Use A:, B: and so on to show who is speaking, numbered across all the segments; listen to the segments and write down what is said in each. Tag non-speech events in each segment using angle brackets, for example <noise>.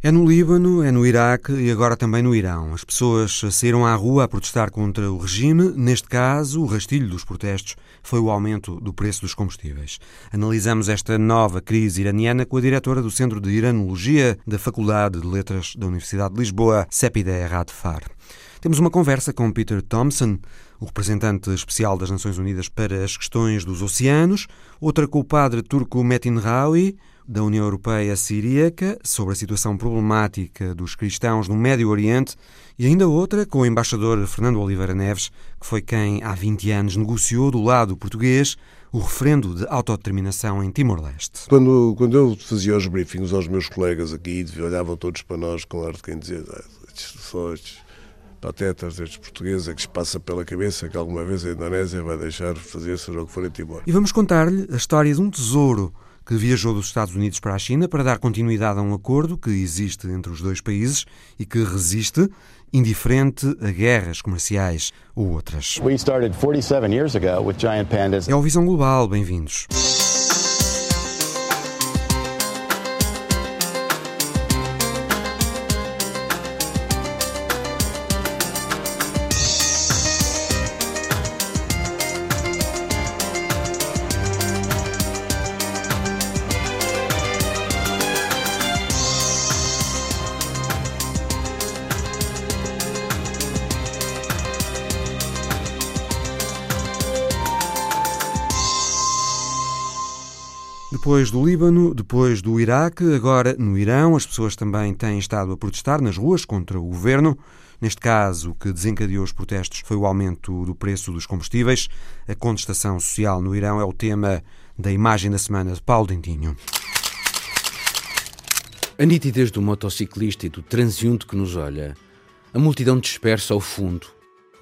A: É no Líbano, é no Iraque e agora também no Irão. As pessoas saíram à rua a protestar contra o regime. Neste caso, o rastilho dos protestos foi o aumento do preço dos combustíveis. Analisamos esta nova crise iraniana com a diretora do Centro de Iranologia da Faculdade de Letras da Universidade de Lisboa, Sepide Radfar. Temos uma conversa com Peter Thompson, o representante especial das Nações Unidas para as questões dos oceanos, outra com o padre turco Metin Rawi, da União Europeia Siríaca sobre a situação problemática dos cristãos no Médio Oriente e ainda outra com o embaixador Fernando Oliveira Neves, que foi quem há 20 anos negociou do lado português o referendo de autodeterminação em Timor-Leste.
B: Quando, quando eu fazia os briefings aos meus colegas aqui, olhavam todos para nós com ar de quem dizia ah, estes só estes patetas, estes portugueses, é que se passa pela cabeça que alguma vez a Indonésia vai deixar fazer seja o que for em Timor.
A: E vamos contar-lhe a história de um tesouro que viajou dos Estados Unidos para a China para dar continuidade a um acordo que existe entre os dois países e que resiste, indiferente a guerras comerciais ou outras. É o Visão Global, bem-vindos. Depois do Líbano, depois do Iraque, agora no Irão, as pessoas também têm estado a protestar nas ruas contra o governo. Neste caso, o que desencadeou os protestos foi o aumento do preço dos combustíveis. A contestação social no Irão é o tema da imagem da semana de Paulo Dentinho.
C: A nitidez do motociclista e do transeunte que nos olha, a multidão dispersa ao fundo,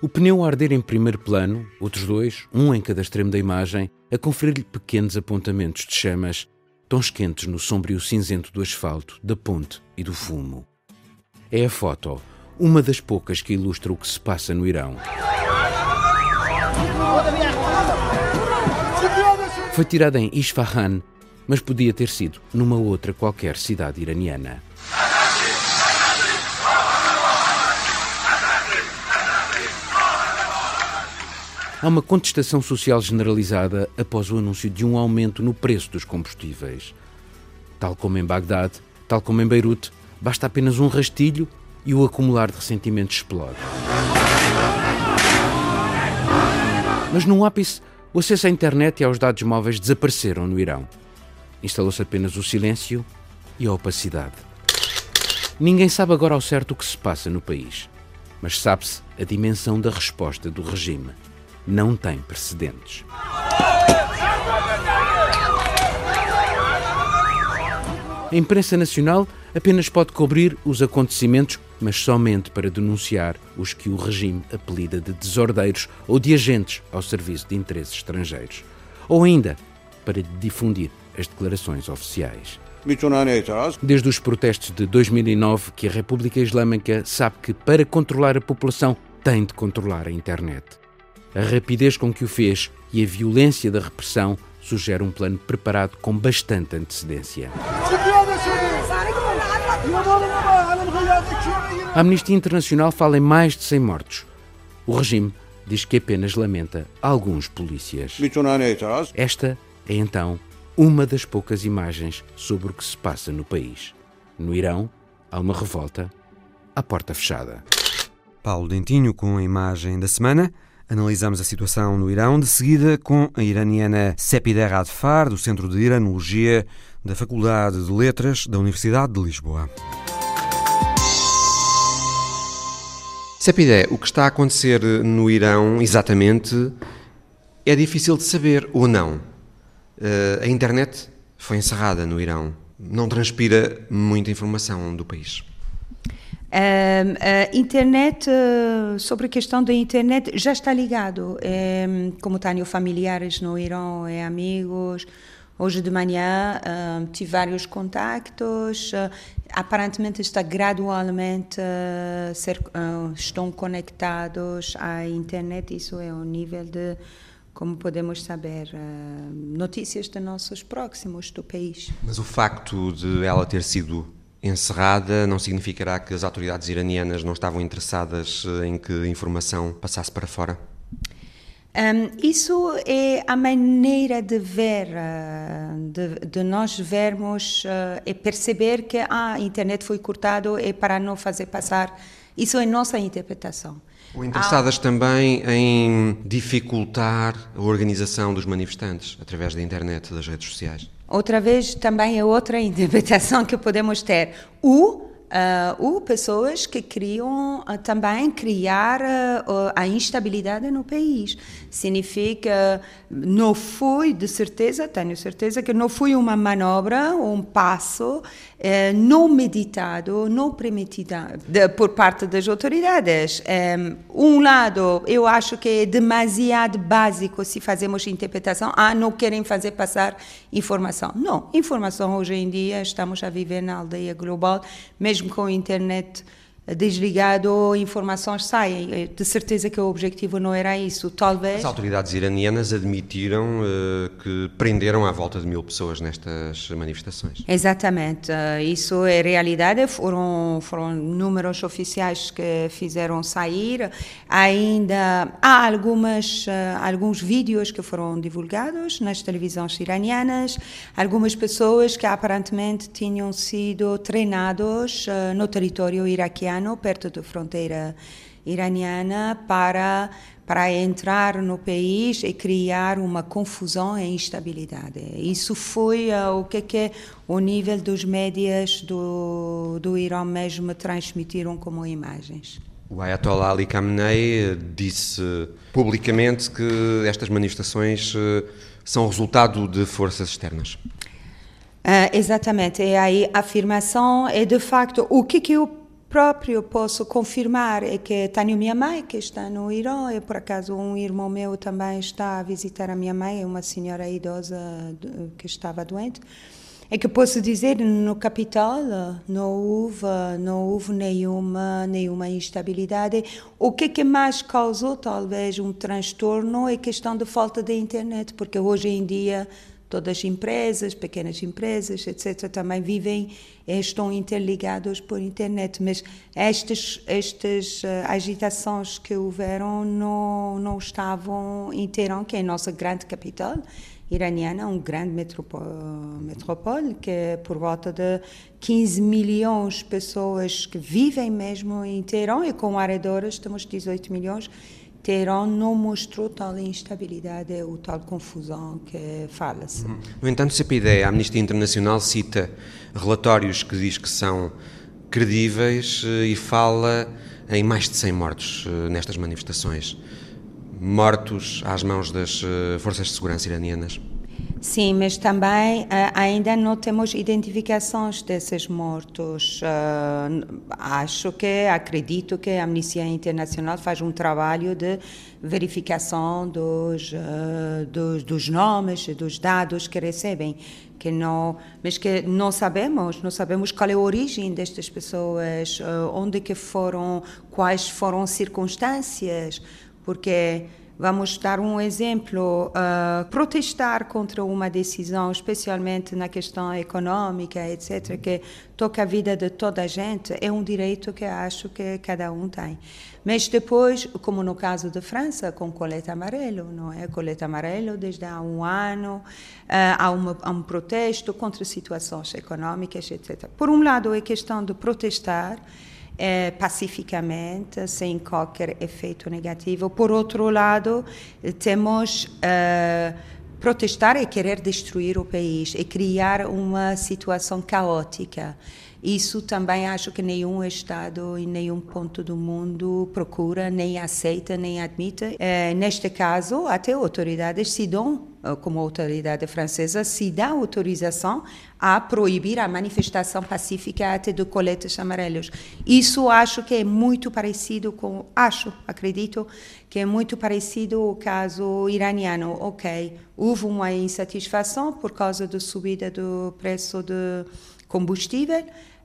C: o pneu a arder em primeiro plano, outros dois, um em cada extremo da imagem, a conferir-lhe pequenos apontamentos de chamas, tons quentes no sombrio cinzento do asfalto, da ponte e do fumo. É a foto, uma das poucas que ilustra o que se passa no Irão. Foi tirada em Isfahan, mas podia ter sido numa outra qualquer cidade iraniana. Há uma contestação social generalizada após o anúncio de um aumento no preço dos combustíveis. Tal como em Bagdade, tal como em Beirute, basta apenas um rastilho e o acumular de ressentimentos explode. Mas no ápice, o acesso à internet e aos dados móveis desapareceram no Irão. Instalou-se apenas o silêncio e a opacidade. Ninguém sabe agora ao certo o que se passa no país, mas sabe-se a dimensão da resposta do regime não tem precedentes. A imprensa nacional apenas pode cobrir os acontecimentos, mas somente para denunciar os que o regime apelida de desordeiros ou de agentes ao serviço de interesses estrangeiros, ou ainda para difundir as declarações oficiais. Desde os protestos de 2009 que a República Islâmica sabe que para controlar a população tem de controlar a internet. A rapidez com que o fez e a violência da repressão sugere um plano preparado com bastante antecedência. A Amnistia Internacional fala em mais de 100 mortos. O regime diz que apenas lamenta alguns polícias. Esta é então uma das poucas imagens sobre o que se passa no país. No Irão, há uma revolta à porta fechada.
A: Paulo Dentinho com a imagem da semana. Analisamos a situação no Irão, de seguida com a iraniana Sepideh Radfar, do Centro de Iranologia da Faculdade de Letras da Universidade de Lisboa. Sepideh, o que está a acontecer no Irão exatamente é difícil de saber ou não. Eh, a internet foi encerrada no Irão. Não transpira muita informação do país
D: a internet, eh, sobre a questão da internet, já está ligado. como tenho familiares no Irão e amigos, hoje de manhã tive vários contactos. Eh, aparentemente está gradualmente uh, ser, uh, estão conectados à internet. Isso é o nível de como podemos saber notícias de nossos próximos do país.
A: Mas o facto de ela ter sido encerrada não significará que as autoridades iranianas não estavam interessadas em que a informação passasse para fora?
D: Um, isso é a maneira de ver, de, de nós vermos uh, e perceber que ah, a internet foi cortado é para não fazer passar. Isso é nossa interpretação.
A: Ou interessadas ah, também em dificultar a organização dos manifestantes através da internet, das redes sociais.
D: Outra vez também é outra <laughs> interpretação que podemos ter. O Uh, ou pessoas que queriam uh, também criar uh, a instabilidade no país. Significa, não foi, de certeza, tenho certeza, que não foi uma manobra, um passo eh, não meditado, não permitido de, por parte das autoridades. Um, um lado, eu acho que é demasiado básico se fazemos interpretação, ah, não querem fazer passar informação. Não, informação hoje em dia, estamos a viver na aldeia global, mesmo com a internet desligado, informações saem. De certeza que o objetivo não era isso, talvez.
A: As autoridades iranianas admitiram uh, que prenderam à volta de mil pessoas nestas manifestações.
D: Exatamente, uh, isso é realidade. Foram, foram números oficiais que fizeram sair. Ainda há algumas, uh, alguns vídeos que foram divulgados nas televisões iranianas, algumas pessoas que aparentemente tinham sido treinados no território iraquiano iraniano, perto da fronteira iraniana, para, para entrar no país e criar uma confusão e instabilidade. Isso foi uh, o que, que o nível dos médias do, do Irã mesmo transmitiram como imagens.
A: O Ayatollah Ali Khamenei disse publicamente que estas manifestações uh, são resultado de forças externas.
D: Uh, exatamente, e aí a afirmação é de facto o que, que eu próprio posso confirmar é que tenho minha mãe que está no Irã e por acaso um irmão meu também está a visitar a minha mãe, uma senhora idosa que estava doente. É que posso dizer no capital não houve não houve nenhuma nenhuma instabilidade. O que que mais causou talvez um transtorno é questão da falta de internet, porque hoje em dia todas as empresas, pequenas empresas, etc., também vivem, estão interligados por internet, mas estas, estas uh, agitações que houveram não, não estavam em que é a nossa grande capital iraniana, um grande metrópole, que é por volta de 15 milhões de pessoas que vivem mesmo em Teherã, e com arredores temos 18 milhões, Teherã não mostrou tal instabilidade ou tal confusão que fala-se. Uhum.
A: No entanto, CPID, a Amnistia Internacional cita relatórios que diz que são credíveis eh, e fala em mais de 100 mortos eh, nestas manifestações. Mortos às mãos das eh, forças de segurança iranianas.
D: Sim, mas também uh, ainda não temos identificações desses mortos. Uh, acho que, acredito que a Amnistia Internacional faz um trabalho de verificação dos, uh, dos, dos nomes, dos dados que recebem, que não, mas que não sabemos, não sabemos qual é a origem destas pessoas, onde que foram, quais foram as circunstâncias, porque Vamos dar um exemplo: uh, protestar contra uma decisão, especialmente na questão econômica, etc., que toca a vida de toda a gente, é um direito que acho que cada um tem. Mas depois, como no caso da França, com colete amarelo, não é? Colete amarelo desde há um ano, uh, há, uma, há um protesto contra situações econômicas, etc. Por um lado, é questão de protestar é, pacificamente, sem qualquer efeito negativo. Por outro lado, temos é, protestar e querer destruir o país e criar uma situação caótica. Isso também acho que nenhum Estado em nenhum ponto do mundo procura, nem aceita, nem admite. É, neste caso, até autoridades se dão, como a autoridade francesa, se dá autorização a proibir a manifestação pacífica até de coletes amarelos. Isso acho que é muito parecido com, acho, acredito, que é muito parecido ao caso iraniano. Ok, houve uma insatisfação por causa da subida do preço de combustível,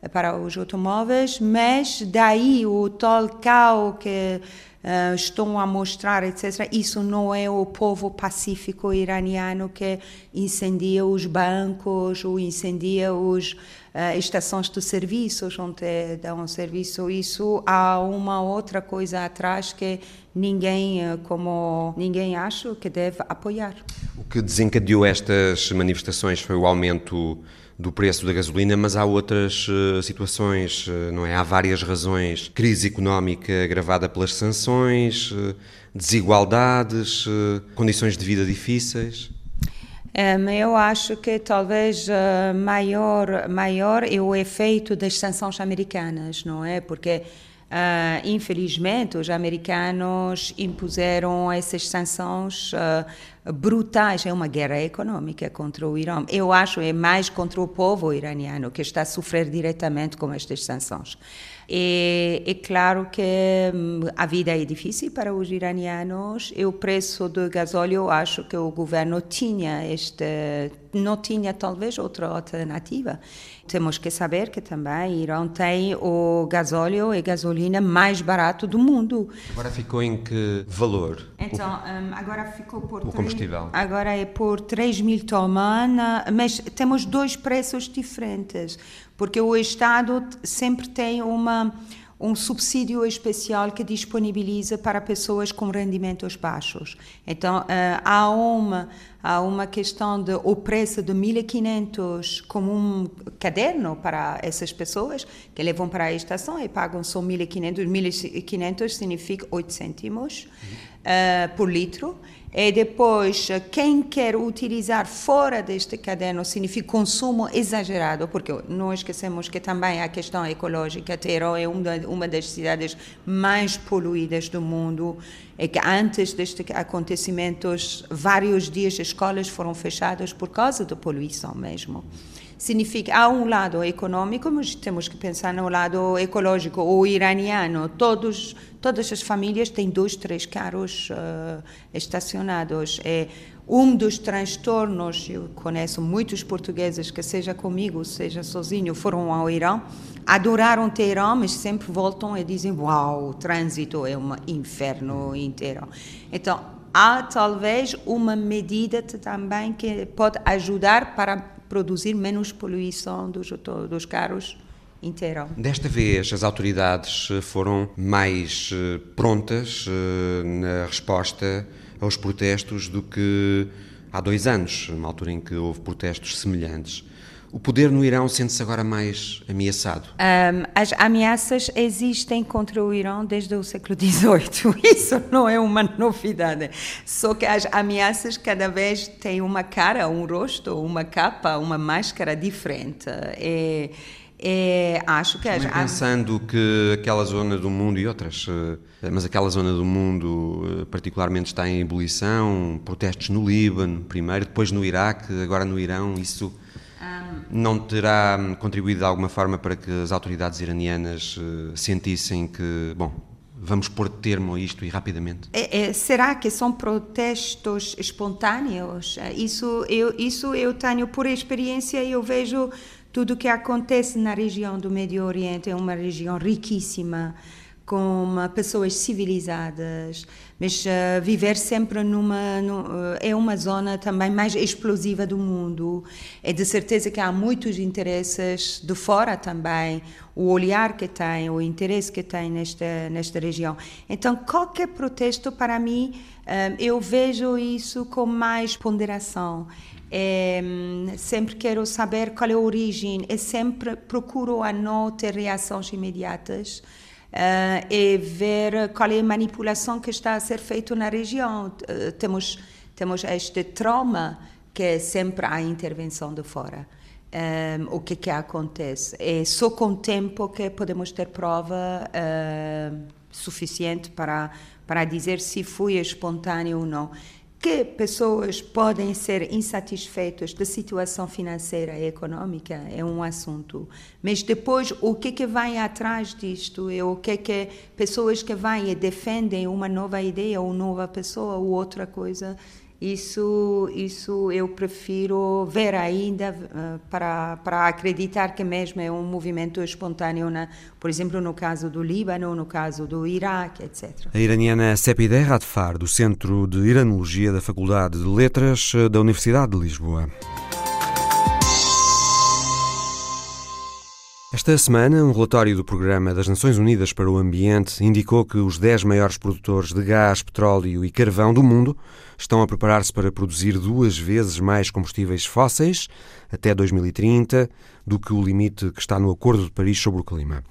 D: para os automóveis, mas daí o tal caos que uh, estão a mostrar, etc., isso não é o povo pacífico iraniano que incendia os bancos ou incendia os, uh, estações de serviços onde dão serviço. Isso há uma outra coisa atrás que ninguém, eh, como ninguém acha que deve apoiar.
A: O que desencadeou estas manifestações foi o aumento do preço da gasolina, mas há outras uh, situações, uh, não é? Há várias razões. Crise económica agravada pelas sanções, uh, desigualdades, condições de vida difíceis.
D: Eu acho que talvez maior maior é o efeito das sanções americanas, não é? Porque Uh, infelizmente, os americanos impuseram essas sanções uh, brutais. É uma guerra econômica contra o Irã. Eu acho é mais contra o povo iraniano que está a sofrer diretamente com estas sanções. E é claro que hum, a vida é difícil para os iranianos e o preço do gasóleo, acho que o governo tinha este, não tinha talvez outra alternativa. Temos que saber que também Irã tem o gasóleo e gasolina mais barato do mundo.
A: Agora ficou em que valor?
D: Então, um, agora ficou por...
A: O combustível?
D: 3, agora é por 3 mil tomana, mas temos dois preços diferentes porque o Estado sempre tem uma, um subsídio especial que disponibiliza para pessoas com rendimentos baixos. Então, uh, há, uma, há uma questão de o preço de 1.500 como um caderno para essas pessoas que levam para a estação e pagam só 1.500. 1.500 significa 8 cêntimos uh, por litro e depois, quem quer utilizar fora deste caderno significa consumo exagerado, porque não esquecemos que também a questão ecológica, Teherã é uma, das cidades mais poluídas do mundo, e que antes destes acontecimentos, vários dias as escolas foram fechadas por causa da poluição mesmo significa, há um lado econômico, mas temos que pensar no lado ecológico. O iraniano, todos, todas as famílias têm dois, três carros uh, estacionados. É um dos transtornos, eu conheço muitos portugueses que seja comigo, seja sozinho, foram ao Irã, adoraram Teherã, mas sempre voltam e dizem, uau, o trânsito é um inferno inteiro. Então, há talvez uma medida também que pode ajudar para produzir menos poluição dos, dos carros inteiro.
A: Desta vez, as autoridades eh, foram mais eh, prontas eh, na resposta aos protestos do que há dois anos, numa altura em que houve protestos semelhantes. O poder no Irão sente-se agora mais ameaçado?
D: Um, as ameaças existem contra o Irão desde o século XVIII. <laughs> Isso não é uma novidade. Só que as ameaças cada vez têm uma cara, um rosto, uma capa, uma máscara diferente. É, é, acho que
A: as, pensando que aquela zona do mundo e outras, eh, mas aquela zona do mundo eh, particularmente está em ebulição, protestos no Líbano primeiro, depois no Iraque, agora no Irão, isso não terá contribuído de alguma forma para que as autoridades iranianas uh, sentissem que, bom, vamos pôr termo a isto e rapidamente?
D: É, é, será que são protestos espontâneos? É, isso eu, isso eu tenho por experiência, eu vejo tudo o que acontece na região do Médio Oriente, é uma região riquíssima, com pessoas civilizadas, mas uh, viver sempre numa no, uh, é uma zona também mais explosiva do mundo. É de certeza que há muitos interesses de fora também, o olhar que tem, o interesse que tem nesta nesta região. Então qualquer protesto para mim uh, eu vejo isso com mais ponderação. É, sempre quero saber qual é a origem e sempre procuro a não ter reações imediatas uh, e ver qual é a manipulação que está a ser feita na região. Uh, temos, temos este trauma que é sempre a intervenção de fora. Um, eh, o que que acontece? É só com o tempo que podemos ter prova uh, suficiente para, para dizer se foi espontâneo ou não que pessoas podem ser insatisfeitas da situação financeira e econômica é um assunto, mas depois o que que vai atrás disto? É o que que pessoas que vêm e defendem uma nova ideia ou nova pessoa ou outra coisa isso, isso eu prefiro ver ainda uh, para, para acreditar que mesmo é um movimento espontâneo, na, por exemplo, no caso do Líbano, no caso do Iraque, etc.
A: A iraniana Sepideh Radfar, do Centro de Iranologia da Faculdade de Letras da Universidade de Lisboa. Esta semana, um relatório do Programa das Nações Unidas para o Ambiente indicou que os 10 maiores produtores de gás, petróleo e carvão do mundo estão a preparar-se para produzir duas vezes mais combustíveis fósseis até 2030 do que o limite que está no Acordo de Paris sobre o Clima.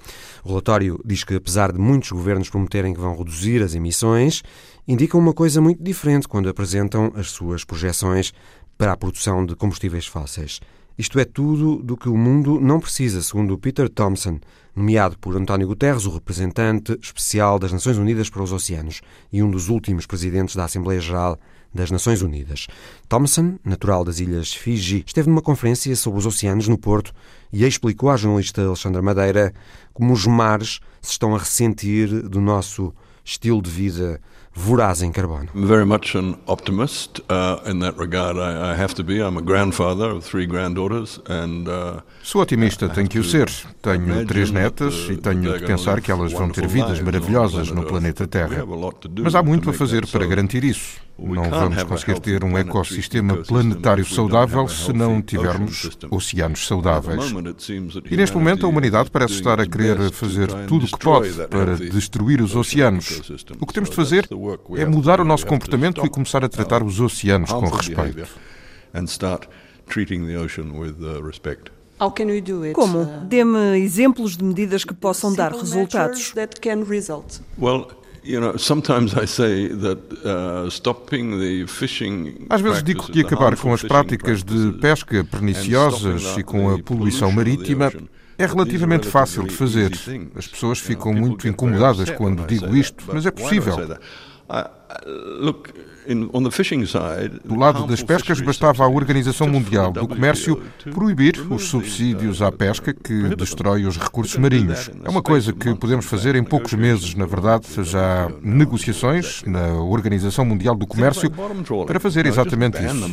A: O relatório diz que, apesar de muitos governos prometerem que vão reduzir as emissões, indicam uma coisa muito diferente quando apresentam as suas projeções para a produção de combustíveis fósseis. Isto é tudo do que o mundo não precisa, segundo Peter Thompson, nomeado por António Guterres, o representante especial das Nações Unidas para os Oceanos e um dos últimos presidentes da Assembleia Geral das Nações Unidas. Thompson, natural das ilhas Fiji, esteve numa conferência sobre os oceanos no Porto e explicou à jornalista Alexandra Madeira como os mares se estão a ressentir do nosso estilo de vida voraz em carbono.
E: Very much an optimist uh, in that regard. I, I, have to be. I'm a grandfather of three granddaughters and. Uh,
F: Sou otimista, tenho que o ser. Tenho três netas e tenho de pensar que elas vão ter vidas maravilhosas no planeta Terra. Mas há muito a fazer para garantir isso. Não vamos conseguir ter um ecossistema planetário saudável se não tivermos oceanos saudáveis. E neste momento a humanidade parece estar a querer fazer tudo o que pode para destruir os oceanos. O que temos de fazer é mudar o nosso comportamento e começar a tratar os oceanos com respeito.
G: Como? Dê-me exemplos de medidas que possam dar resultados.
F: Às vezes digo que acabar com as práticas de pesca perniciosas e com a poluição marítima é relativamente fácil de fazer. As pessoas ficam muito incomodadas quando digo isto, mas é possível. I, Do lado das pescas, bastava à Organização Mundial do Comércio proibir os subsídios à pesca que destrói os recursos marinhos. É uma coisa que podemos fazer em poucos meses, na verdade. Já há negociações na Organização Mundial do Comércio para fazer exatamente isso.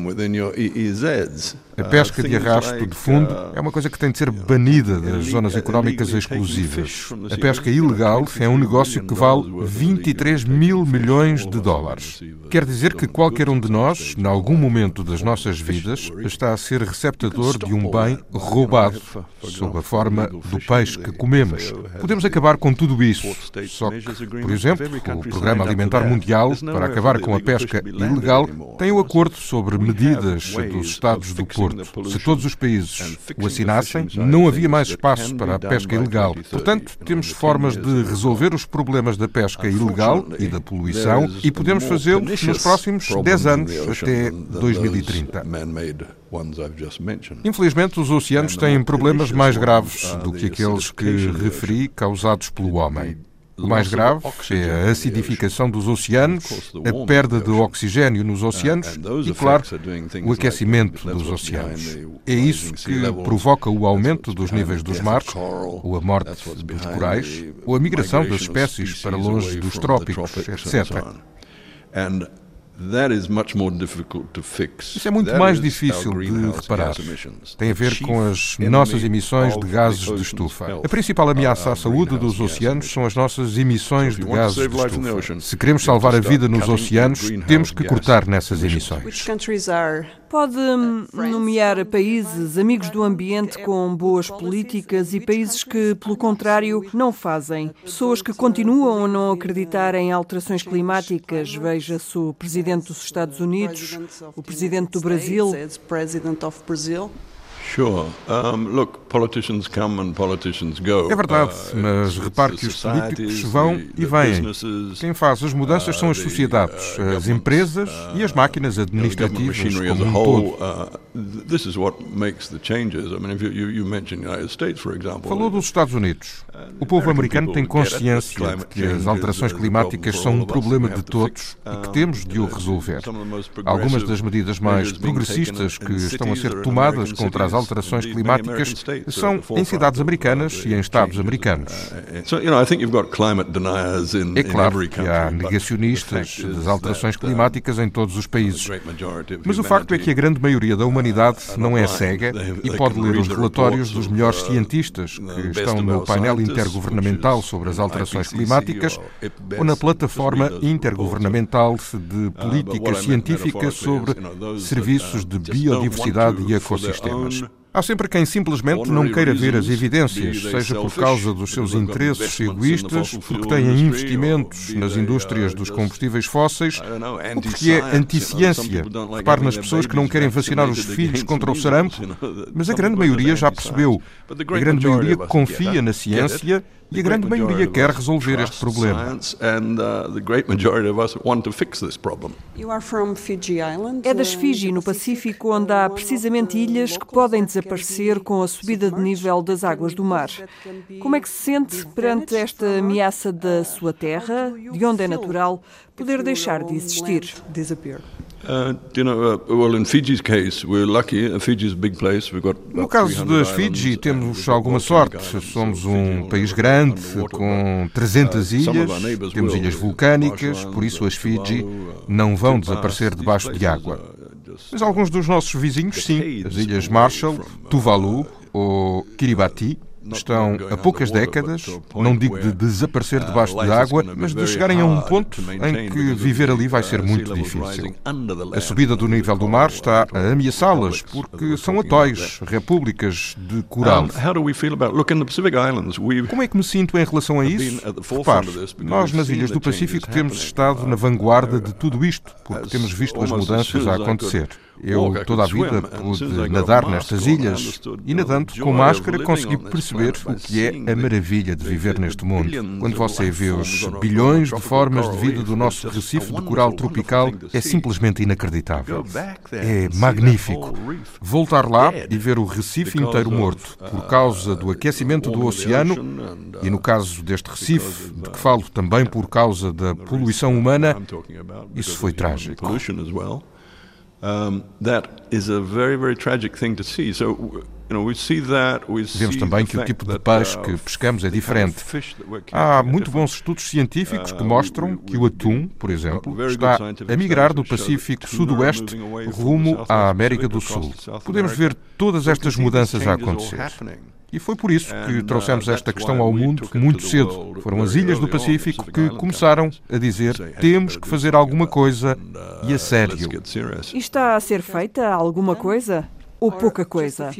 F: A pesca de arrasto de fundo é uma coisa que tem de ser banida das zonas económicas exclusivas. A pesca ilegal é um negócio que vale 23 mil milhões de dólares. Quer dizer que qualquer um de nós, em algum momento das nossas vidas, está a ser receptador de um bem roubado, sob a forma do peixe que comemos. Podemos acabar com tudo isso. Só que, por exemplo, o Programa Alimentar Mundial, para acabar com a pesca ilegal, tem o um acordo sobre medidas dos Estados do Porto. Se todos os países o assinassem, não havia mais espaço para a pesca ilegal. Portanto, temos formas de resolver os problemas da pesca ilegal e da poluição e podemos fazê-lo nos próximos 10 anos, até 2030. Infelizmente, os oceanos têm problemas mais graves do que aqueles que referi causados pelo homem. O mais grave é a acidificação dos oceanos, a perda de oxigênio nos oceanos e, claro, o aquecimento dos oceanos. É isso que provoca o aumento dos níveis dos mares, ou a morte dos corais, ou a migração das espécies para longe dos trópicos, etc. Isso é muito mais difícil de reparar. Tem a ver com as nossas emissões de gases de estufa. A principal ameaça à saúde dos oceanos são as nossas emissões de gases de estufa. Se queremos salvar a vida nos oceanos, temos que cortar nessas emissões.
G: Pode nomear países amigos do ambiente com boas políticas e países que, pelo contrário, não fazem. Pessoas que continuam a não acreditar em alterações climáticas. Veja-se o presidente dos Estados Unidos, o presidente do Brasil.
F: É verdade, uh, mas repare que os políticos vão e vêm. Quem faz as mudanças são as uh, sociedades, uh, as empresas e as máquinas administrativas como um todo. Falou dos Estados Unidos. O povo americano tem consciência de que as alterações climáticas são um problema de todos e que temos de o resolver. Algumas das medidas mais progressistas que estão a ser tomadas contra as alterações climáticas são em cidades americanas e em estados americanos. É claro que há negacionistas das alterações climáticas em todos os países. Mas o facto é que a grande maioria da humanidade não é cega e pode ler os relatórios dos melhores cientistas que estão no painel intergovernamental sobre as alterações climáticas ou na plataforma intergovernamental de política científica sobre serviços de biodiversidade e ecossistemas. Há sempre quem simplesmente não queira ver as evidências, seja por causa dos seus interesses egoístas, porque têm investimentos nas indústrias dos combustíveis fósseis, ou porque é anti-ciência. Repare nas pessoas que não querem vacinar os filhos contra o sarampo, mas a grande maioria já percebeu. A grande maioria confia na ciência e a grande maioria quer resolver este problema.
G: É das Fiji, no Pacífico, onde há precisamente ilhas que podem desaparecer com a subida de nível das águas do mar. Como é que se sente perante esta ameaça da sua terra, de onde é natural, poder deixar de existir?
F: No caso das Fiji, temos alguma sorte. Somos um país grande, com 300 uh, ilhas, temos ilhas vulcânicas, por isso as Fiji uh, não vão desaparecer debaixo de água. Uh, Mas alguns dos nossos vizinhos, sim. As Ilhas Marshall, Tuvalu ou Kiribati estão a poucas décadas, não digo de desaparecer debaixo de água, mas de chegarem a um ponto em que viver ali vai ser muito difícil. A subida do nível do mar está a ameaçá-las, porque são atóis, repúblicas de coral. Como é que me sinto em relação a isso? Repare, nós nas Ilhas do Pacífico temos estado na vanguarda de tudo isto, porque temos visto as mudanças a acontecer. Eu toda a vida pude nadar nestas ilhas e nadando com máscara consegui perceber o que é a maravilha de viver neste mundo. Quando você vê os bilhões de formas de vida do nosso recife de coral tropical, é simplesmente inacreditável. É magnífico. Voltar lá e ver o recife inteiro morto por causa do aquecimento do oceano e, no caso deste recife, de que falo também por causa da poluição humana, isso foi trágico. Um, that is a very, very tragic thing to see. So, Vemos também que o tipo de peixe que pescamos é diferente. Há muito bons estudos científicos que uh, mostram que o atum, por exemplo, está a migrar do Pacífico Sudoeste rumo à América do Sul. Podemos ver todas estas mudanças a acontecer. E foi por isso que uh, trouxemos esta questão ao mundo muito cedo. Foram as ilhas do Pacífico que começaram a dizer temos que fazer alguma coisa e a uh, sério.
G: E está a ser feita alguma coisa? Ou pouca coisa?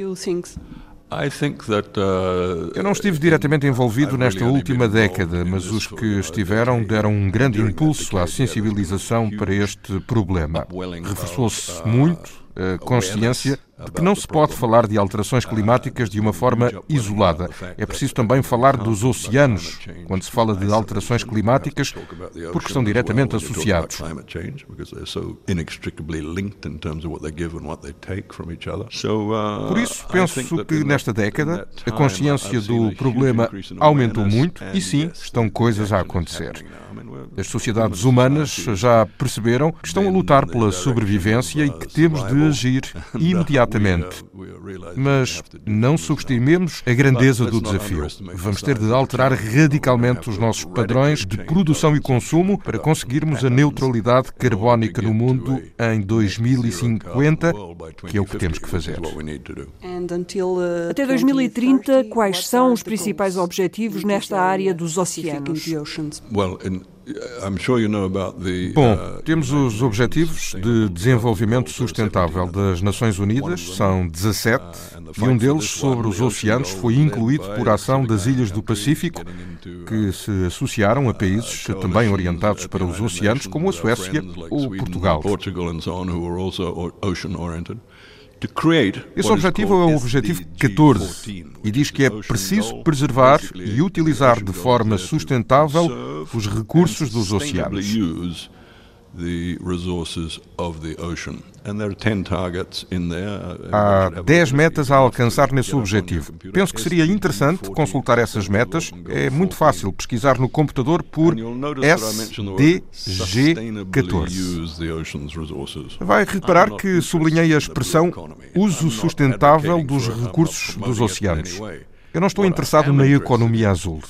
F: Eu não estive diretamente envolvido nesta última década, mas os que estiveram deram um grande impulso à sensibilização para este problema. Reforçou-se muito a consciência de que não se pode falar de alterações climáticas de uma forma isolada. É preciso também falar dos oceanos, quando se fala de alterações climáticas, porque estão diretamente associados. Por isso, penso que nesta década a consciência do problema aumentou muito e sim, estão coisas a acontecer. As sociedades humanas já perceberam que estão a lutar pela sobrevivência e que temos de agir imediatamente. Mas não subestimemos a grandeza do desafio. Vamos ter de alterar radicalmente os nossos padrões de produção e consumo para conseguirmos a neutralidade carbónica no mundo em 2050, que é o que temos que fazer.
G: Até 2030, quais são os principais objetivos nesta área dos oceanos?
F: Bom, uh, temos os Objetivos de Desenvolvimento Sustentável das Nações Unidas, são 17, uh, e um deles sobre os oceanos foi incluído por ação das Ilhas do Pacífico, que se associaram a países também orientados para os oceanos, como a Suécia ou Portugal. Esse objetivo é o objetivo 14 e diz que é preciso preservar e utilizar de forma sustentável os recursos dos oceanos Há 10 metas a alcançar nesse objetivo. Penso que seria interessante consultar essas metas. É muito fácil pesquisar no computador por SDG14. Vai reparar que sublinhei a expressão uso sustentável dos recursos dos oceanos. Eu não estou interessado na economia azul.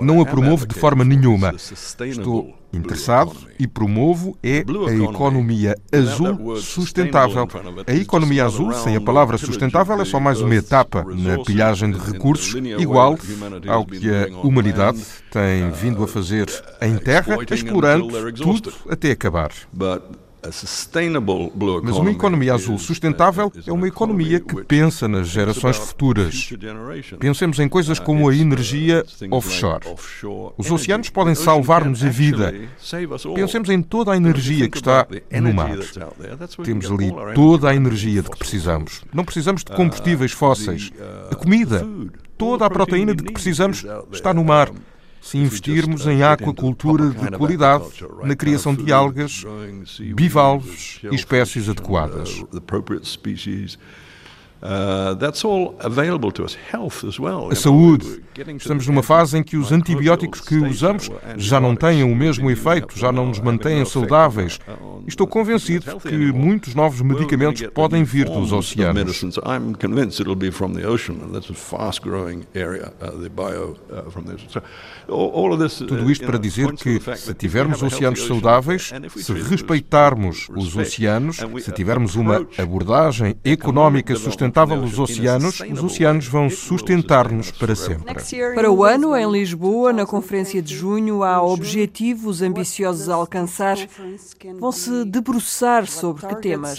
F: Não a promovo de forma nenhuma. Estou interessado e promovo é a economia azul sustentável. A economia azul, sem a palavra sustentável, é só mais uma etapa na pilhagem de recursos, igual ao que a humanidade tem vindo a fazer em terra, explorando tudo até acabar. Mas uma economia azul sustentável é uma economia que pensa nas gerações futuras. Pensemos em coisas como a energia offshore. Os oceanos podem salvar-nos a vida. Pensemos em toda a energia que está no mar. Temos ali toda a energia de que precisamos. Não precisamos de combustíveis fósseis. A comida, toda a proteína de que precisamos está no mar se investirmos em aquacultura de qualidade, na criação de algas, bivalves e espécies adequadas. Uh, a saúde. Estamos numa fase em que os antibióticos que usamos já não têm o mesmo efeito, já não nos mantêm saudáveis. Estou convencido que muitos novos medicamentos podem vir dos oceanos. Tudo isto para dizer que, se tivermos oceanos saudáveis, se respeitarmos os oceanos, se tivermos uma abordagem económica sustentável dos oceanos, os oceanos vão sustentar-nos para sempre.
G: Para o ano, em Lisboa, na Conferência de Junho, há objetivos ambiciosos a alcançar. Vão se debruçar sobre que temas?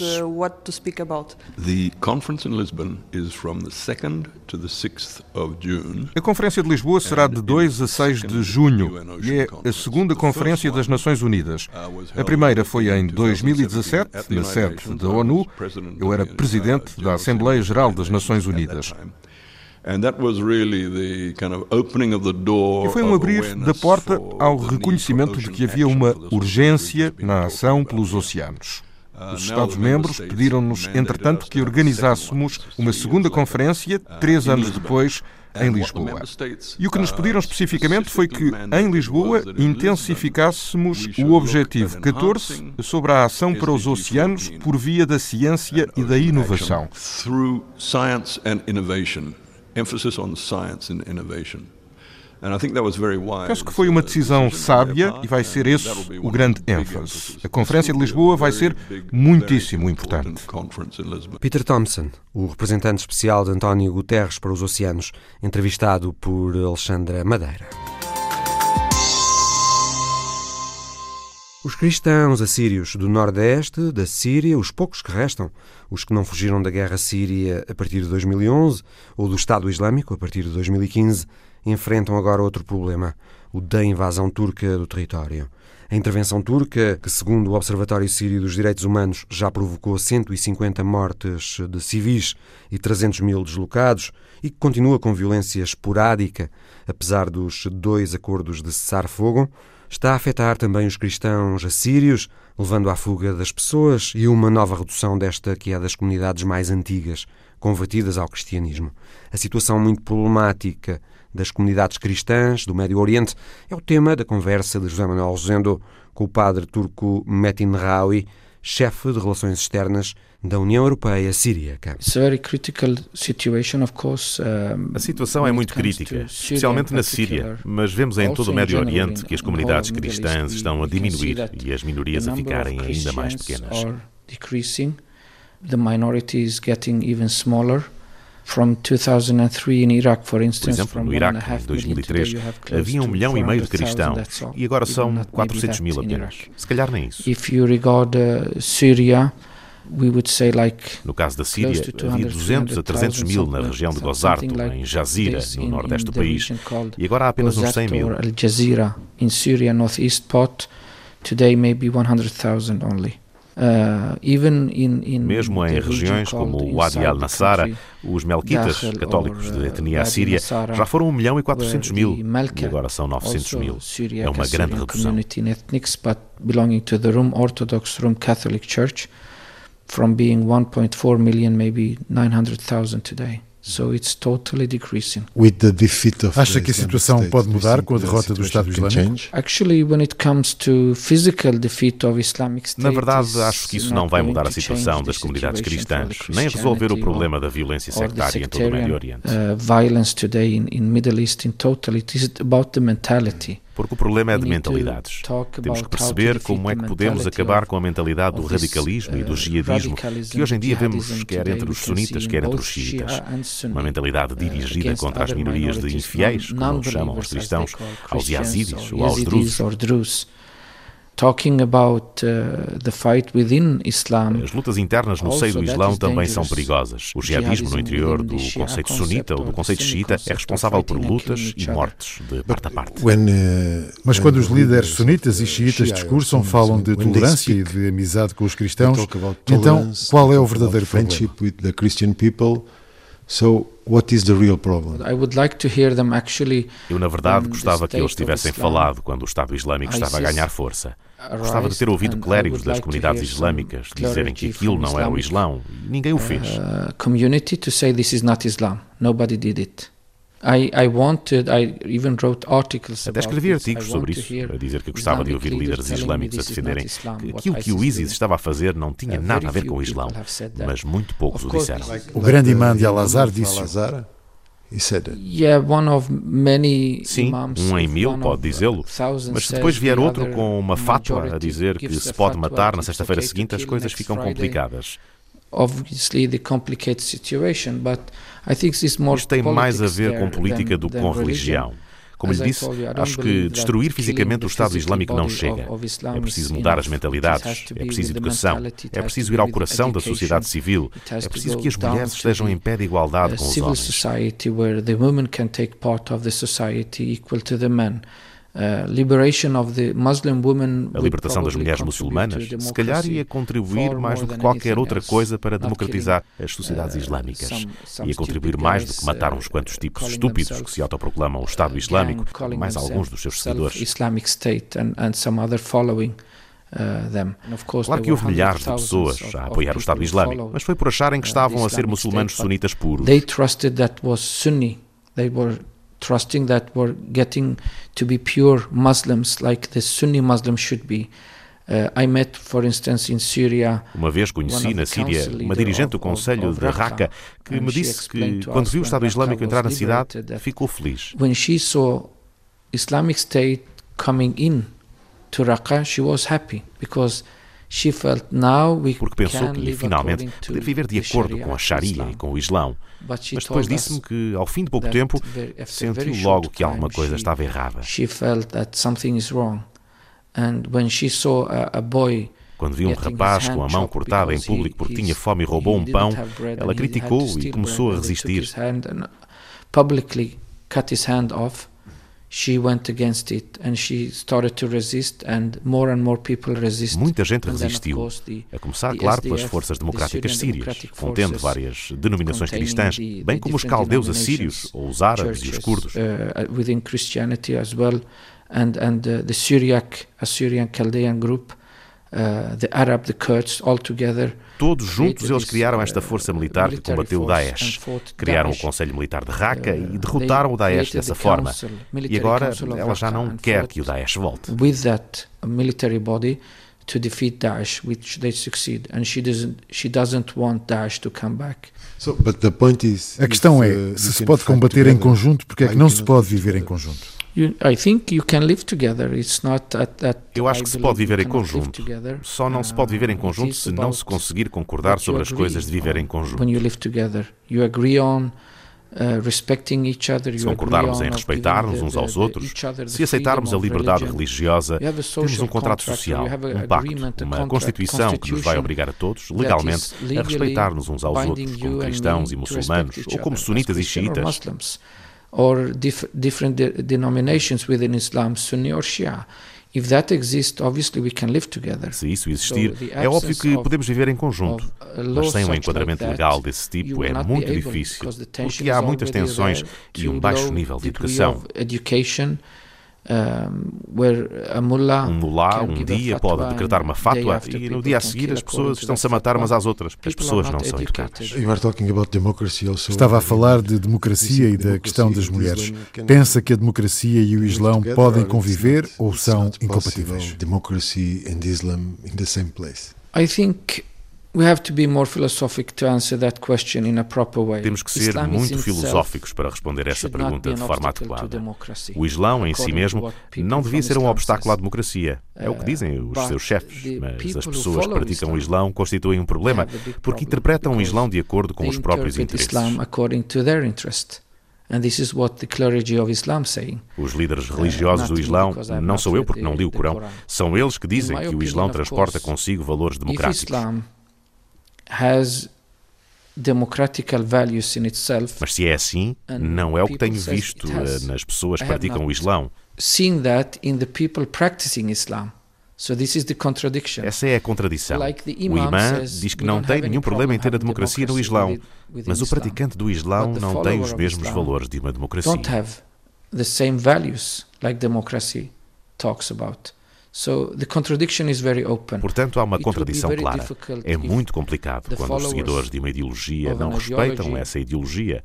E: The conference in Lisbon is from the 2nd to the 6th of June.
F: A Conferência de Lisboa será de 2 a 6 de junho e é a segunda Conferência das Nações Unidas. A primeira foi em 2017, na sede da ONU. Eu era presidente da Assembleia Geral das Nações Unidas. E foi um abrir da porta ao reconhecimento de que havia uma urgência na ação pelos oceanos. Os Estados-membros pediram-nos, entretanto, que organizássemos uma segunda conferência, três anos depois, em Lisboa. E o que nos pediram especificamente foi que, em Lisboa, intensificássemos o objetivo 14 sobre a ação para os oceanos por via da ciência e da inovação Penso que foi uma decisão sábia e vai ser esse o grande ênfase. A Conferência de Lisboa vai ser muitíssimo importante.
A: Peter Thompson, o representante especial de António Guterres para os oceanos, entrevistado por Alexandra Madeira. Os cristãos assírios do Nordeste, da Síria, os poucos que restam, os que não fugiram da guerra síria a partir de 2011 ou do Estado Islâmico a partir de 2015, enfrentam agora outro problema, o da invasão turca do território. A intervenção turca, que segundo o Observatório Sírio dos Direitos Humanos já provocou 150 mortes de civis e 300 mil deslocados e que continua com violência esporádica, apesar dos dois acordos de cessar-fogo, está a afetar também os cristãos assírios, levando à fuga das pessoas e uma nova redução desta que é das comunidades mais antigas, convertidas ao cristianismo. A situação muito problemática das comunidades cristãs do Médio Oriente é o tema da conversa de José Manuel Rosendo com o padre turco Metin Rawi, chefe de relações externas da União Europeia Siríaca.
H: A situação é muito crítica, especialmente na Síria, mas vemos em todo o Médio Oriente que as comunidades cristãs estão a diminuir e as minorias a ficarem ainda mais pequenas. The minorities getting even smaller. Por exemplo, no Iraque, em 2003, havia um milhão e meio de cristãos e agora são 400 mil apenas. Se calhar nem isso. No caso da Síria, havia 200 a 300 mil na região de Gozarto, em Jazira, no nordeste do país, e agora há apenas uns 100 mil. Today maybe 100,000 only. Uh, Mesmo em regiões como o Wadi al-Nassara, os melquitas, católicos de etnia assíria, já foram 1 milhão e 400 mil e agora são 900 mil. É uma grande redução. From being 1.4 million, maybe 900,000 today.
I: Acha que a situação pode mudar com a derrota do Estado Islâmico?
H: Na verdade, acho que isso não vai mudar a situação das comunidades cristãs, nem resolver o problema da violência sectária em todo o Médio Oriente. Uh, violence today in, in Middle East in total, it is about the mentality. Porque o problema é de mentalidades. Temos que perceber como é que podemos acabar com a mentalidade do radicalismo e do uh, jihadismo que hoje em dia vemos quer entre os sunitas, quer entre os xiitas. Uma mentalidade uh, dirigida contra as minorias de infiéis, como chamam os cristãos, aos yazidis ou aos drusos. As lutas internas no seio do Islão também são perigosas. O jihadismo no interior do conceito sunita ou do conceito xiita é responsável por lutas e mortes de parte a parte.
I: Uh, Mas quando os líderes sunitas e xiitas discursam, falam de tolerância e de amizade com os cristãos, então qual é o verdadeiro problema?
H: So, what is the real problem? I would like to hear them actually. Eu na verdade gostava que eles tivessem falado quando o Estado Islâmico estava a ganhar força. Gostava de ter ouvido clérigos das comunidades islâmicas dizerem que aquilo não era o Islão. Ninguém o fez. Uh, community to say this is not Islam. Nobody did it. Até escrevi artigos sobre isso, a dizer que gostava de ouvir líderes islâmicos a defenderem que aquilo que o ISIS estava a fazer não tinha nada a ver com o Islão, mas muito poucos o disseram.
I: O grande imã de Al-Azhar disse
H: Sim, um em mil pode dizê-lo, mas se depois vier outro com uma fátua a dizer que se pode matar na sexta-feira seguinte, as coisas ficam complicadas. Obviously, the complicated situation, but isto tem mais a ver com política do que com religião. Como lhe disse, acho que destruir fisicamente o Estado Islâmico não chega. É preciso mudar as mentalidades, é preciso educação, é preciso ir ao coração da sociedade civil, é preciso que as mulheres estejam em pé de igualdade com os homens. A libertação das mulheres muçulmanas, se calhar, ia contribuir mais do que qualquer outra coisa para democratizar as sociedades uh, islâmicas. Ia contribuir mais do que matar uns quantos tipos estúpidos que se autoproclamam o Estado Islâmico, mais alguns dos seus seguidores. Uh, claro que houve milhares de pessoas a apoiar o Estado Islâmico, mas foi por acharem que estavam a ser muçulmanos sunitas puros. They trusted that was Sunni. They were trusting that we're getting to be pure Muslims like the Sunni Muslims should be. Uh, I met, for instance, in Syria, uma vez conheci na Síria uma dirigente do Conselho de Raqqa que me disse que, quando viu o Estado Islâmico entrar na cidade, ficou feliz. When she saw Islamic State coming in to Raqqa, she was happy because porque pensou que ia finalmente poder viver de acordo com a Sharia e com o Islão. Mas depois disse-me que, ao fim de pouco tempo, sentiu logo que alguma coisa estava errada. Quando viu um rapaz com a mão cortada em público porque tinha fome e roubou um pão, ela criticou e começou a resistir. Publicly cut his hand off Muita gente resistiu, a começar, claro, pelas forças democráticas sírias, contendo várias denominações cristãs, bem como os caldeus assírios ou os árabes e os curdos. Uh, within Christianity as well and and the Syriac Assyrian Chaldean group uh, the Arab, the Kurds, all together. Todos juntos eles criaram esta força militar que combateu o Daesh. Criaram o Conselho Militar de Raqqa uh, e derrotaram o Daesh dessa forma. E agora ela já não quer que o Daesh volte. With that military body to defeat Daesh, which they succeed, and she doesn't she doesn't want Daesh to come back.
I: A questão é, uh, se se pode combater em conjunto, porque é que não se pode viver em conjunto?
H: Eu acho que se pode viver em conjunto. Só não se pode viver em uh, conjunto se não se conseguir concordar sobre as coisas de viver em conjunto. Se concordarmos em respeitar-nos uns aos outros, se aceitarmos a liberdade religiosa, temos um contrato social, um pacto, uma Constituição que nos vai obrigar a todos, legalmente, a respeitar-nos uns aos outros, como cristãos e muçulmanos, ou como sunitas e xiitas
J: or dif different de denominations within Islam, Sunni or Shia. If that exists, obviously we can live together.
H: Se isso existir, so é óbvio que podemos viver em conjunto. Mas sem um enquadramento legal desse tipo é muito difícil, porque há muitas tensões e um baixo nível de educação. Um mulá, um dia, pode decretar uma fátua e no dia a seguir as pessoas estão-se a matar umas às outras. As pessoas não são educadas.
I: Estava a falar de democracia e da questão das mulheres. Pensa que a democracia e o Islão podem conviver ou são incompatíveis?
J: I think
H: temos que ser muito filosóficos para responder essa pergunta de forma adequada. O Islão, em si mesmo, não devia ser um obstáculo à democracia. É o que dizem os seus chefes. Mas as pessoas que praticam o Islão constituem um problema porque interpretam o Islão de acordo com os próprios interesses. Os líderes religiosos do Islão, não sou eu porque não li o Corão, são eles que dizem que o Islão transporta consigo valores democráticos. Mas se é assim, não é o que tenho visto eh, nas pessoas que praticam o Islão. Seeing that in the people practicing Islam. Essa é a contradição. O imã diz que não tem nenhum problema em ter a democracia no Islão, mas o praticante do Islão não tem os mesmos valores de uma democracia. Portanto, há uma contradição clara. É muito complicado quando os seguidores de uma ideologia não respeitam essa ideologia.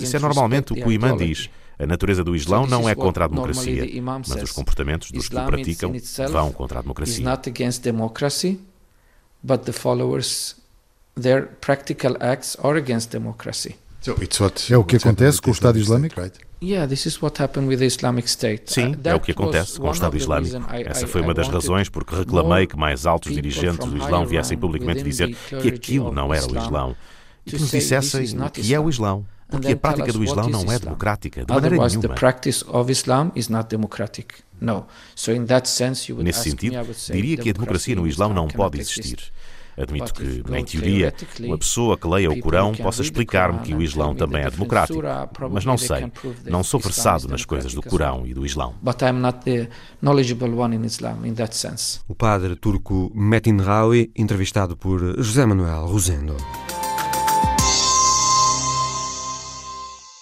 H: Isso é normalmente o que o imã diz. A natureza do Islão não é contra a democracia, mas os comportamentos dos que o praticam vão contra a democracia.
J: but the followers, their practical acts are against democracy.
I: É o que acontece com o Estado Islâmico?
H: Sim, é o que acontece com o Estado Islâmico. Essa foi uma das razões por que reclamei que mais altos dirigentes do Islão viessem publicamente dizer que aquilo não era o Islão e que nos dissessem o que é o Islão porque a prática do Islão não é democrática, de maneira nenhuma. Nesse sentido, diria que a democracia no Islão não pode existir. Admito que, em teoria, uma pessoa que leia o Corão possa explicar-me que o Islão também é democrático. Mas não sei. Não sou versado nas coisas do Corão e do Islão.
A: O padre turco Metin Rawi, entrevistado por José Manuel Rosendo.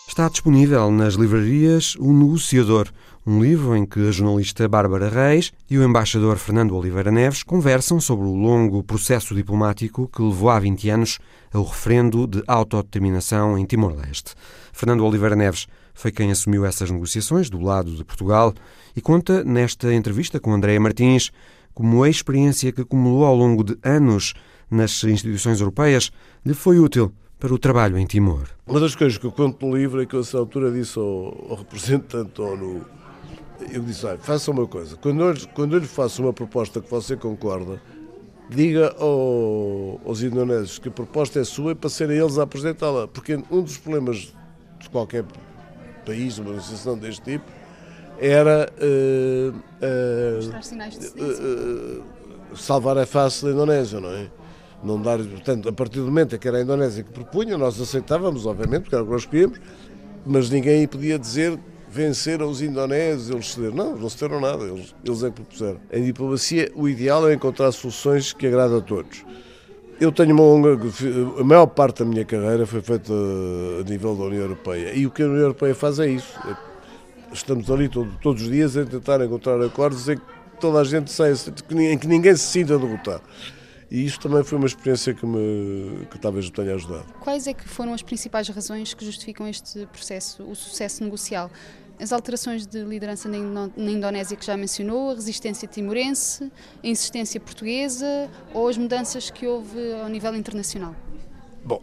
A: Está disponível nas livrarias O Negociador, um livro em que a jornalista Bárbara Reis e o embaixador Fernando Oliveira Neves conversam sobre o longo processo diplomático que levou há 20 anos ao referendo de autodeterminação em Timor-Leste. Fernando Oliveira Neves foi quem assumiu essas negociações do lado de Portugal e conta nesta entrevista com Andréa Martins como a experiência que acumulou ao longo de anos nas instituições europeias lhe foi útil para o trabalho em Timor.
B: Uma das coisas que eu conto no livro é que eu, a essa altura, disse ao, ao representante da ONU, eu disse, ah, faça uma coisa, quando eu, quando eu lhe faço uma proposta que você concorda, diga ao, aos indonésios que a proposta é sua e para serem eles a apresentá-la, porque um dos problemas de qualquer país, uma negociação deste tipo, era uh, uh, uh, salvar a face da Indonésia, não é? não dar, portanto, a partir do momento em que era a Indonésia que propunha, nós aceitávamos, obviamente, porque era o que nós queríamos, mas ninguém podia dizer vencer os indonésios, eles cederam. Não, não cederam nada, eles, eles é que propuseram. Em diplomacia, o ideal é encontrar soluções que agradem a todos. Eu tenho uma longa. A maior parte da minha carreira foi feita a nível da União Europeia. E o que a União Europeia faz é isso. É, estamos ali todo, todos os dias a tentar encontrar acordos em que toda a gente saia, em que ninguém se sinta derrotado. E isso também foi uma experiência que, me, que talvez me tenha ajudado.
K: Quais é que foram as principais razões que justificam este processo, o sucesso negocial? As alterações de liderança na Indonésia que já mencionou, a resistência timorense, a insistência portuguesa ou as mudanças que houve ao nível internacional?
B: Bom,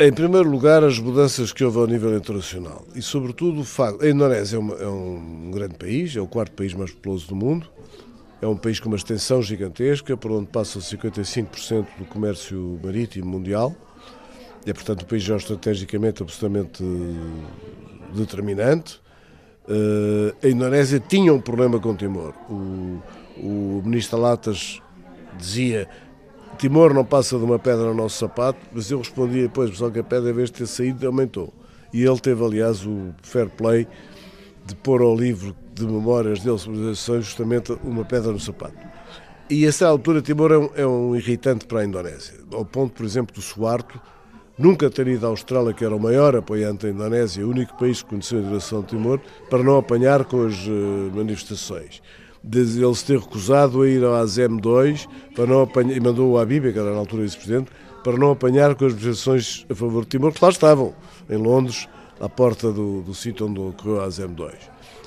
B: em primeiro lugar, as mudanças que houve ao nível internacional e, sobretudo, o facto. A Indonésia é, uma, é um grande país, é o quarto país mais populoso do mundo é um país com uma extensão gigantesca, por onde passa 55% do comércio marítimo mundial. É, portanto, um país geoestrategicamente absolutamente determinante. Uh, a Indonésia tinha um problema com Timor. O, o ministro Latas dizia Timor não passa de uma pedra no nosso sapato, mas eu respondia depois, só que a pedra, em vez de ter saído, aumentou. E ele teve, aliás, o fair play de pôr ao livro de memórias dele sobre as eleições justamente uma pedra no sapato. E a essa altura Timor é um, é um, irritante para a Indonésia, ao ponto, por exemplo, do Suarto nunca ter ido à Austrália, que era o maior apoiante da Indonésia, o único país que conheceu a direção de Timor, para não apanhar com as uh, manifestações. Ele se ter recusado a ir ao ASEM-2 para não apanhar, e mandou o Habib, que era na altura vice-presidente, para não apanhar com as manifestações a favor de Timor, que lá estavam, em Londres, à porta do, do sítio onde ocorreu a ASEM-2.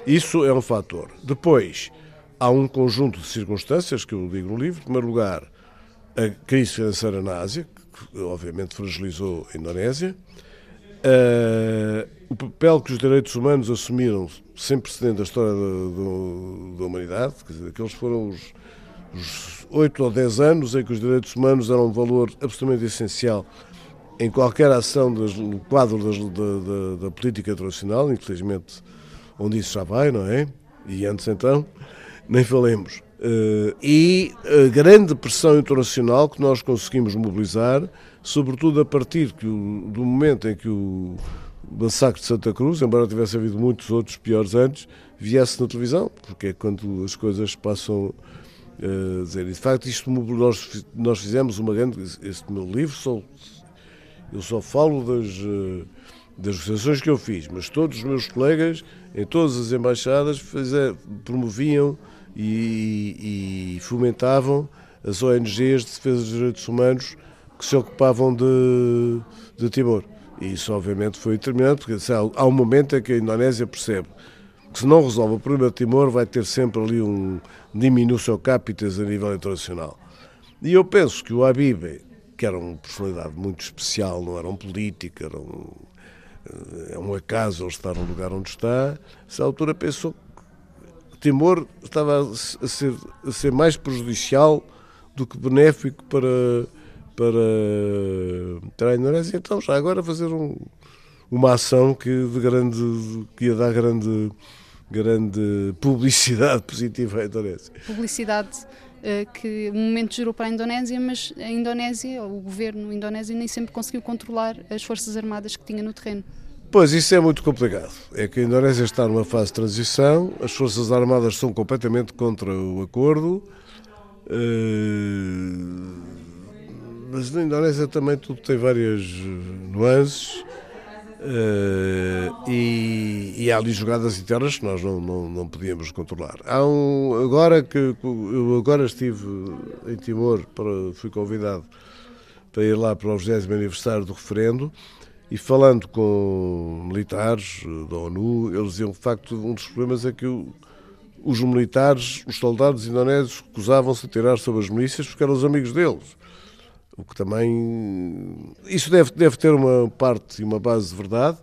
B: Isso é um fator. Depois, há um conjunto de circunstâncias que eu digo no livro. Em primeiro lugar, a crise financeira na Ásia, que obviamente fragilizou a Indonésia. Uh, o papel que os direitos humanos assumiram sem precedente da história da, da, da humanidade, quer dizer, aqueles foram os, os 8 ou 10 anos em que os direitos humanos eram um valor absolutamente essencial em qualquer ação das, no quadro da, da, da, política internacional, infelizmente onde isso já vai, não é? E antes então, nem falemos. Uh, e a grande pressão internacional que nós conseguimos mobilizar, sobretudo a partir que o, do momento em que o massacre de Santa Cruz, embora tivesse havido muitos outros piores antes, viesse na televisão, porque é quando as coisas passam a uh, dizer. E de facto, isto nós, nós fizemos uma grande. Este meu livro, só, eu só falo das, uh, das negociações que eu fiz, mas todos os meus colegas, em todas as embaixadas, promoviam e, e fomentavam as ONGs de defesa dos direitos humanos que se ocupavam de, de Timor. E isso, obviamente, foi determinante, porque há um momento em que a Indonésia percebe que, se não resolve o problema de Timor, vai ter sempre ali um diminuição capitas a nível internacional. E eu penso que o Habib, que era uma personalidade muito especial, não era um político, era um, é um acaso ele estar no lugar onde está, nessa altura pensou Timor estava a ser, a ser mais prejudicial do que benéfico para, para, a Indonésia. Então, já agora fazer um, uma ação que, de grande, que ia dar grande, grande publicidade <laughs> positiva à Indonésia.
K: Publicidade que um momento gerou para a Indonésia, mas a Indonésia, o governo indonésio, nem sempre conseguiu controlar as forças armadas que tinha no terreno.
B: Pois, isso é muito complicado. É que a Indonésia está numa fase de transição, as Forças Armadas são completamente contra o acordo, eh, mas na Indonésia também tudo tem várias nuances eh, e, e há ali jogadas internas que nós não, não, não podíamos controlar. Há um, agora que eu agora estive em Timor, para, fui convidado para ir lá para o 20 aniversário do referendo, e falando com militares da ONU, eles diziam que, de facto, um dos problemas é que o, os militares, os soldados indonésios, recusavam-se a tirar sobre as milícias porque eram os amigos deles. O que também. Isso deve, deve ter uma parte e uma base de verdade,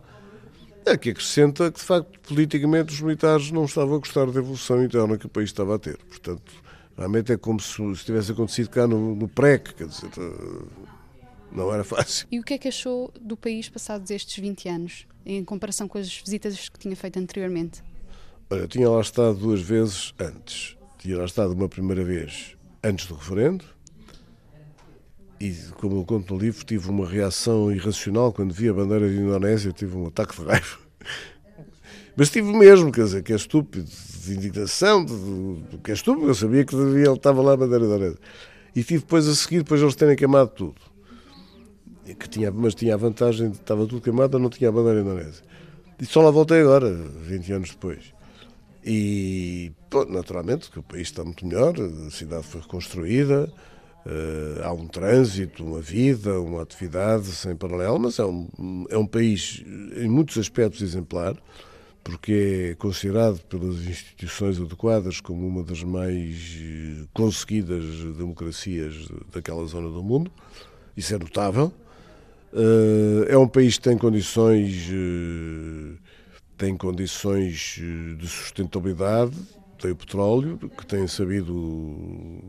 B: é que acrescenta que, de facto, politicamente os militares não estavam a gostar da evolução interna que o país estava a ter. Portanto, realmente é como se, se tivesse acontecido cá no, no PREC, quer dizer não era fácil.
K: E o que é que achou do país passados estes 20 anos, em comparação com as visitas que tinha feito anteriormente?
B: Olha, eu tinha lá estado duas vezes antes. Tinha lá estado uma primeira vez antes do referendo, e como eu conto no livro, tive uma reação irracional quando vi a bandeira de Indonésia, tive um ataque de raiva. Mas tive mesmo, quer dizer, que é estúpido, de indignação, de, de, que é estúpido, eu sabia que ele estava lá a bandeira de Indonésia. E tive depois a seguir, depois eles terem queimado tudo que tinha, mas tinha a vantagem de estava tudo queimado, não tinha a bandeira indonésia. E só lá voltei agora, 20 anos depois. E, pô, naturalmente, que o país está muito melhor, a cidade foi reconstruída, uh, há um trânsito, uma vida, uma atividade sem paralelo, mas é um, é um país, em muitos aspectos, exemplar, porque é considerado pelas instituições adequadas como uma das mais eh, conseguidas democracias daquela zona do mundo. Isso é notável. Eh, é um país que tem condições, eh, tem condições eh, de sustentabilidade, tem o petróleo, que tem sabido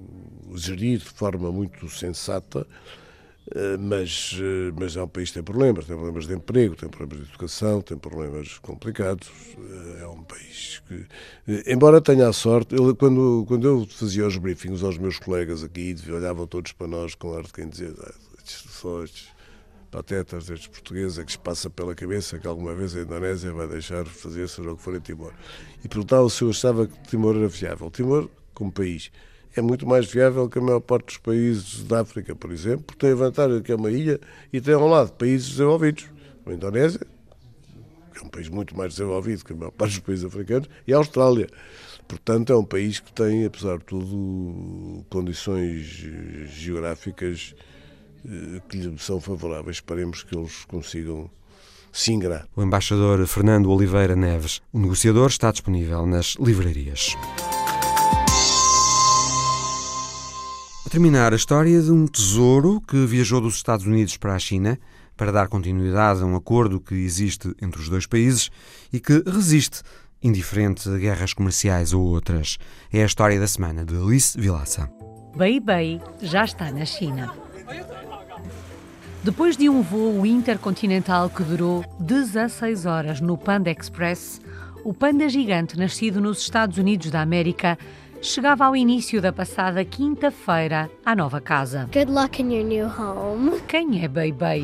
B: gerir de forma muito sensata, mas, mas é um país que tem problemas, tem problemas de emprego, tem problemas de educação, tem problemas complicados. É um país que, embora tenha a sorte, quando, quando eu fazia os briefings aos meus colegas aqui, olhavam todos para nós com ar de quem dizia, ah, só estes patetas destes portugueses é que se passa pela cabeça que alguma vez a Indonésia vai deixar fazer seja o que for em Timor. E perguntava se eu achava que Timor era viável. Timor, como país, é muito mais viável que a maior parte dos países da África, por exemplo, porque tem a vantagem que é uma ilha e tem ao lado países desenvolvidos. A Indonésia, que é um país muito mais desenvolvido que a maior parte dos países africanos, e a Austrália. Portanto, é um país que tem, apesar de tudo, condições geográficas eh, que lhe são favoráveis. Esperemos que eles consigam se ingrar.
A: O embaixador Fernando Oliveira Neves, o negociador, está disponível nas livrarias. A terminar, a história de um tesouro que viajou dos Estados Unidos para a China para dar continuidade a um acordo que existe entre os dois países e que resiste, indiferente a guerras comerciais ou outras. É a história da semana de Alice Vilaça.
L: Bei Bei já está na China. Depois de um voo intercontinental que durou 16 horas no Panda Express, o panda gigante nascido nos Estados Unidos da América chegava ao início da passada quinta-feira à nova casa.
M: Good luck in your new home.
L: Quem é Bei Bei?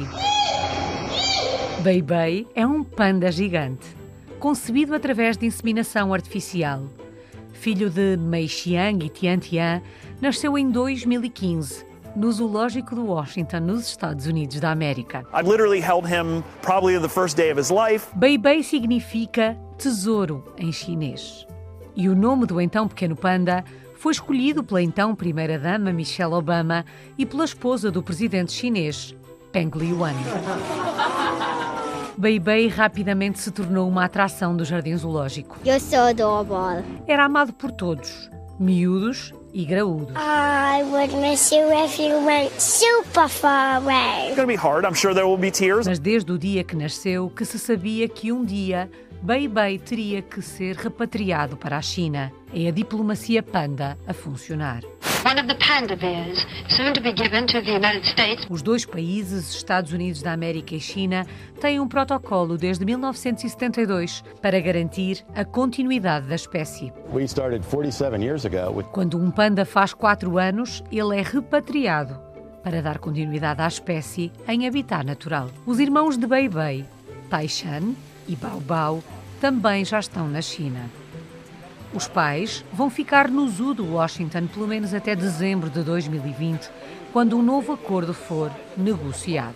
L: Bei Bei é um panda gigante, concebido através de inseminação artificial. Filho de Mei Xiang e Tian Tian, nasceu em 2015 no Zoológico de Washington, nos Estados Unidos da América.
N: I literally held him probably the first day of his life.
L: Bei Bei significa tesouro em chinês. E o nome do então pequeno panda foi escolhido pela então primeira-dama Michelle Obama e pela esposa do presidente chinês, Peng Liyuan. Bei Bei rapidamente se tornou uma atração do jardim zoológico.
M: You're so adorable.
L: Era amado por todos, miúdos e graúdos.
M: I would miss you if you went super far away.
N: It's going to be hard. I'm sure there will be tears.
L: Mas desde o dia que nasceu que se sabia que um dia Bei Bei teria que ser repatriado para a China. É a diplomacia panda a funcionar. Os dois países, Estados Unidos da América e China, têm um protocolo desde 1972 para garantir a continuidade da espécie. Quando um panda faz quatro anos, ele é repatriado para dar continuidade à espécie em habitat natural. Os irmãos de Bei Bei, Taishan e Bao Bao, também já estão na China. Os pais vão ficar no zoo de Washington pelo menos até dezembro de 2020, quando um novo acordo for negociado.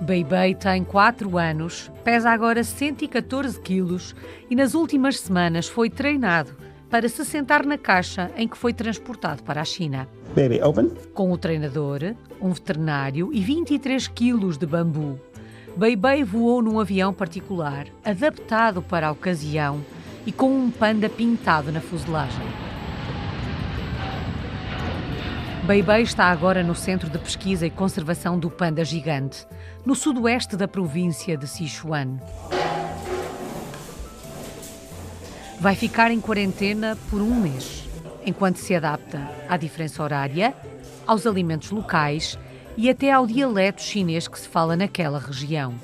L: Bei Bei tem 4 anos, pesa agora 114 quilos e nas últimas semanas foi treinado para se sentar na caixa em que foi transportado para a China.
O: Baby, open.
L: Com o treinador, um veterinário e 23 quilos de bambu, Bei Bei voou num avião particular, adaptado para a ocasião e com um panda pintado na fuselagem. Bei Bei está agora no Centro de Pesquisa e Conservação do Panda Gigante, no sudoeste da província de Sichuan. Vai ficar em quarentena por um mês, enquanto se adapta à diferença horária, aos alimentos locais e até ao dialeto chinês que se fala naquela região.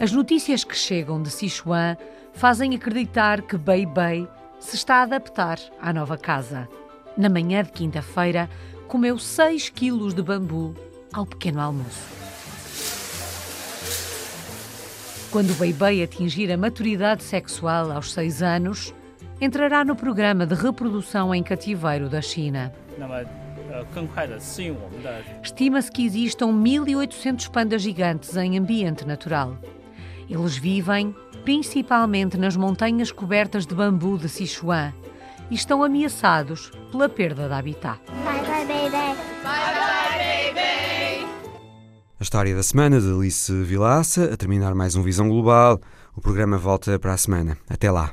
L: As notícias que chegam de Sichuan fazem acreditar que Bei Bei se está a adaptar à nova casa. Na manhã de quinta-feira, comeu 6 quilos de bambu ao pequeno almoço. Quando Bei Bei atingir a maturidade sexual aos 6 anos, entrará no programa de reprodução em cativeiro da China. Estima-se que existam 1.800 pandas gigantes em ambiente natural. Eles vivem principalmente nas montanhas cobertas de bambu de Sichuan e estão ameaçados pela perda de habitat.
M: Bye bye, baby.
O: Bye bye, baby.
A: A história da semana de Alice Vilaça, a terminar mais um Visão Global. O programa volta para a semana. Até lá.